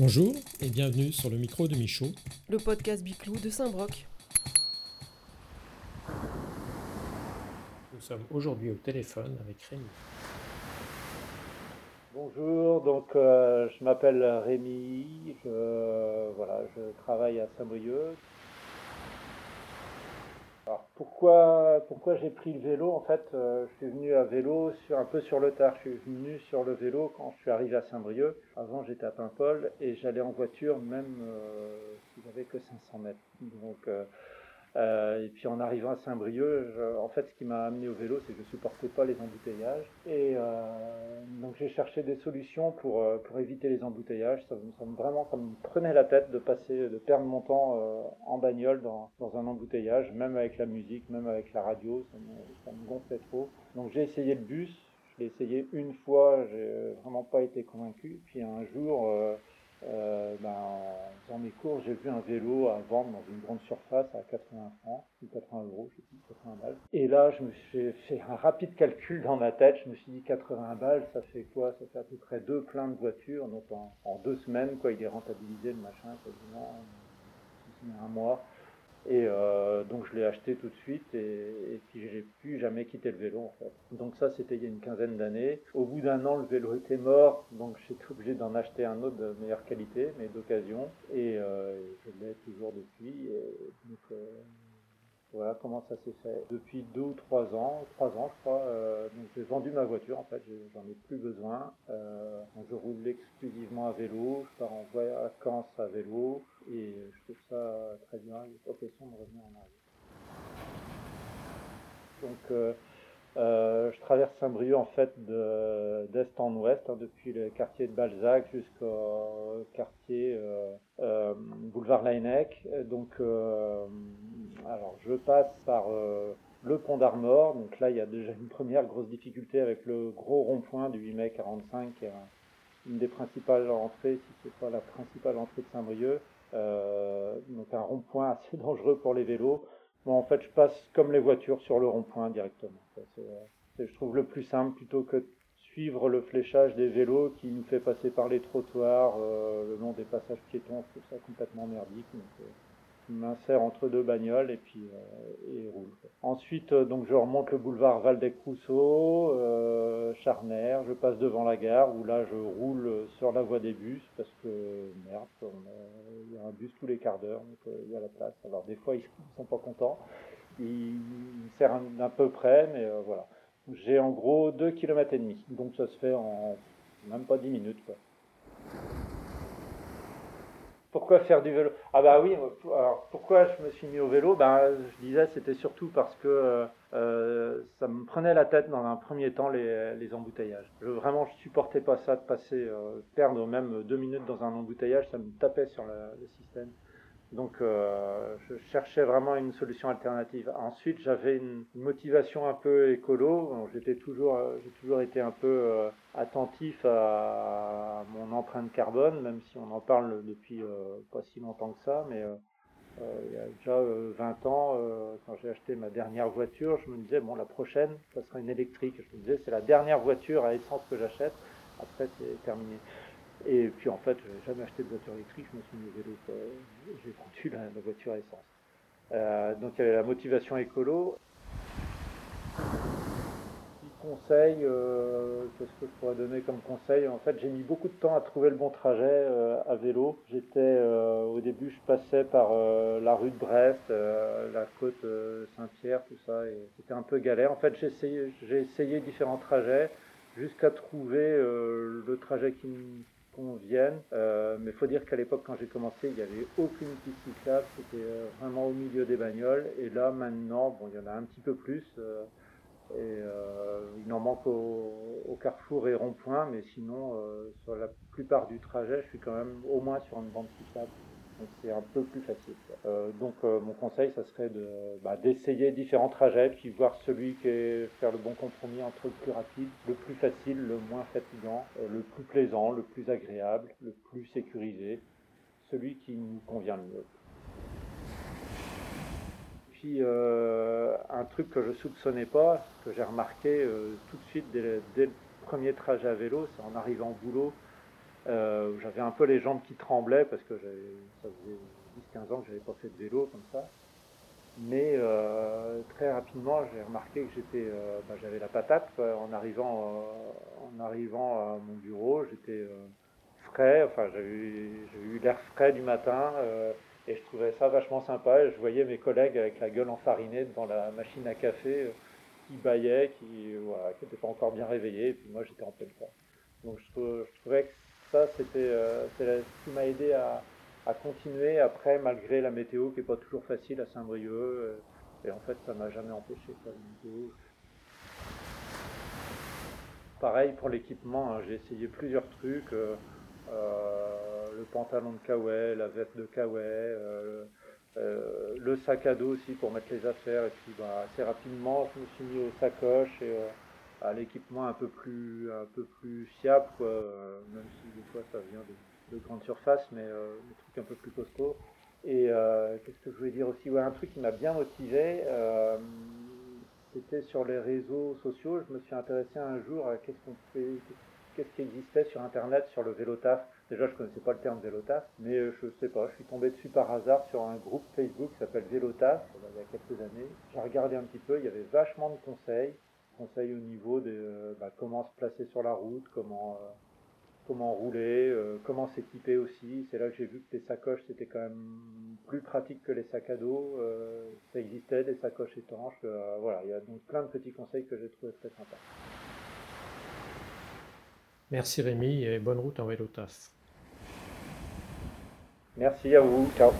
Bonjour et bienvenue sur le micro de Michaud. Le podcast Biclou de Saint-Broc. Nous sommes aujourd'hui au téléphone avec Rémi. Bonjour, donc euh, je m'appelle Rémi, je, voilà, je travaille à Saint-Brieuc. Alors pourquoi, j'ai pris le vélo En fait, euh, je suis venu à vélo un peu sur le tard. Je suis venu sur le vélo quand je suis arrivé à Saint-Brieuc. Avant, j'étais à Paimpol et j'allais en voiture même euh, si j'avais que 500 mètres. Donc, euh, euh, et puis en arrivant à Saint-Brieuc, en fait, ce qui m'a amené au vélo, c'est que je supportais pas les embouteillages. Et euh, donc j'ai cherché des solutions pour, euh, pour éviter les embouteillages. Ça, ça me- vraiment, ça me prenait la tête de passer, de perdre mon temps en bagnole dans, dans un embouteillage, même avec la musique, même avec la radio, ça me, ça gonflait trop. Donc j'ai essayé le bus. Je l'ai essayé une fois, j'ai vraiment pas été convaincu. Puis un jour, euh, euh, ben, en faisant mes cours, j'ai vu un vélo à vendre dans une grande surface à 80 francs, ou 80 euros, je sais plus, 80 balles. Et là, je me suis fait un rapide calcul dans ma tête. Je me suis dit 80 balles, ça fait quoi? Ça fait à peu près deux pleins de voitures. Donc en, en deux semaines, quoi, il est rentabilisé le machin, quasiment, n'est un mois. Et euh, donc je l'ai acheté tout de suite et, et puis j'ai plus jamais quitté le vélo en fait. Donc ça c'était il y a une quinzaine d'années. Au bout d'un an le vélo était mort, donc j'étais obligé d'en acheter un autre de meilleure qualité, mais d'occasion. Et euh, je l'ai toujours depuis. Et donc euh, voilà comment ça s'est fait. Depuis deux ou trois ans, trois ans je crois, euh, j'ai vendu ma voiture en fait, j'en ai plus besoin. Euh, je roule exclusivement à vélo, je pars en vacances à vélo et je trouve ça très bien, il pas question de revenir en arrière. Donc euh, je traverse Saint-Brieuc en fait de- d'est en ouest, hein, depuis le quartier de Balzac jusqu'au quartier boulevard Laennec. Donc alors je passe par euh, le pont d'Armor, donc là il y a déjà une première grosse difficulté avec le gros rond-point du 8 mai 45 qui est un- une des principales entrées, si c'est pas la principale entrée de Saint-Brieuc. Euh, donc un rond-point assez dangereux pour les vélos. Bon, en fait, je passe comme les voitures sur le rond-point directement. Euh, c'est, je trouve le plus simple plutôt que de suivre le fléchage des vélos qui nous fait passer par les trottoirs, le long des passages piétons. Je trouve ça complètement merdique. M'insère entre deux bagnoles et puis euh, roule. Ensuite, euh, donc je remonte le boulevard Valdec-Rousseau, euh, Charner, je passe devant la gare où là je roule sur la voie des bus parce que merde, il y a un bus tous les quarts d'heure, donc euh, il y a la place. Alors des fois ils sont pas contents, ils, ils serrent un, à peu près, mais voilà. J'ai en gros 2 km et demi, donc ça se fait en même pas 10 minutes quoi. Pourquoi faire du vélo? Ah bah oui, alors pourquoi je me suis mis au vélo? Ben, Je disais c'était surtout parce que euh, euh, ça me prenait la tête dans un premier temps les, embouteillages. Je, vraiment je supportais pas ça de passer, euh, perdre même deux minutes dans un embouteillage, ça me tapait sur le système. Donc euh, je cherchais vraiment une solution alternative. Ensuite j'avais une motivation un peu écolo. J'étais toujours, euh, j'ai toujours été un peu euh, attentif à mon empreinte carbone, même si on en parle depuis euh, pas si longtemps que ça, mais il y a déjà euh, 20 ans, quand j'ai acheté ma dernière voiture, je me disais, bon, la prochaine, ça sera une électrique. Je me disais, c'est la dernière voiture à essence que j'achète, après c'est terminé. Et puis en fait, je jamais acheté de voiture électrique, je me suis mis au vélo, j'ai vendu la, la voiture essence. Euh, donc il y avait la motivation écolo. Conseil, euh, qu'est-ce que je pourrais donner comme conseil? En fait, j'ai mis beaucoup de temps à trouver le bon trajet euh, à vélo. J'étais au début, je passais par la rue de Brest, la côte Saint-Pierre, tout ça, et c'était un peu galère. En fait, j'ai essayé, essayé différents trajets jusqu'à trouver le trajet qui me convienne. Euh, mais faut dire qu'à l'époque, quand j'ai commencé, il n'y avait aucune piste cyclable. C'était euh, vraiment au milieu des bagnoles. Et là, maintenant, bon, il y en a un petit peu plus. euh, et euh, il en manque au, au carrefour et rond-point, mais sinon, sur la plupart du trajet, je suis quand même au moins sur une bande cyclable. C'est un peu plus facile. Euh, donc euh, mon conseil, ça serait de bah, d'essayer différents trajets, puis voir celui qui est faire le bon compromis entre le plus rapide, le plus facile, le moins fatigant, euh, le plus plaisant, le plus agréable, le plus sécurisé, celui qui nous convient le mieux. Puis un truc que je soupçonnais pas, que j'ai remarqué tout de suite dès le premier trajet à vélo, c'est en arrivant au boulot. J'avais un peu les jambes qui tremblaient parce que ça faisait 10-15 ans que j'avais pas fait de vélo comme ça. Mais euh, très rapidement, j'ai remarqué que j'étais, euh, bah, j'avais la patate en arrivant, euh, en arrivant à mon bureau. J'étais frais, enfin j'ai eu, l'air frais du matin et je trouvais ça vachement sympa. Et je voyais mes collègues avec la gueule enfarinée devant la machine à café qui baillaient, qui voilà, n'étaient pas encore bien réveillés. Et puis moi j'étais en pleine forme. Donc je, trouvais que ça c'était ce qui m'a aidé à continuer après, malgré la météo qui n'est pas toujours facile à Saint-Brieuc. Euh, et en fait, ça m'a jamais empêché. Pareil pour l'équipement, hein, j'ai essayé plusieurs trucs. Euh, euh, le pantalon de Kawaii, la veste de Kawaii, le sac à dos aussi pour mettre les affaires. Et puis bah, assez rapidement, je me suis mis aux sacoches et à l'équipement un peu plus un peu plus fiable, même si des fois ça vient de de grande surface, mais euh, des trucs un peu plus costauds. Et euh, qu'est-ce que je voulais dire aussi? Ouais, Un truc qui m'a bien motivé, euh, c'était sur les réseaux sociaux. Je me suis intéressé un jour à qu'est-ce qu'on fait, qu'est-ce qui existait sur Internet sur le vélo taf. Déjà, je connaissais pas le terme vélo taf, mais je sais pas, je suis tombé dessus par hasard sur un groupe Facebook qui s'appelle Vélo taf, il y a quelques années. J'ai regardé un petit peu, il y avait vachement de conseils, conseils au niveau de bah, comment se placer sur la route, comment comment rouler, euh, comment s'équiper aussi. C'est là que j'ai vu que les sacoches c'était quand même plus pratique que les sacs à dos. Euh, ça existait des sacoches étanches. Euh, voilà, il y a donc plein de petits conseils que j'ai trouvé très sympas. Merci Rémi et bonne route en vélo taf. Merci à vous. Ciao.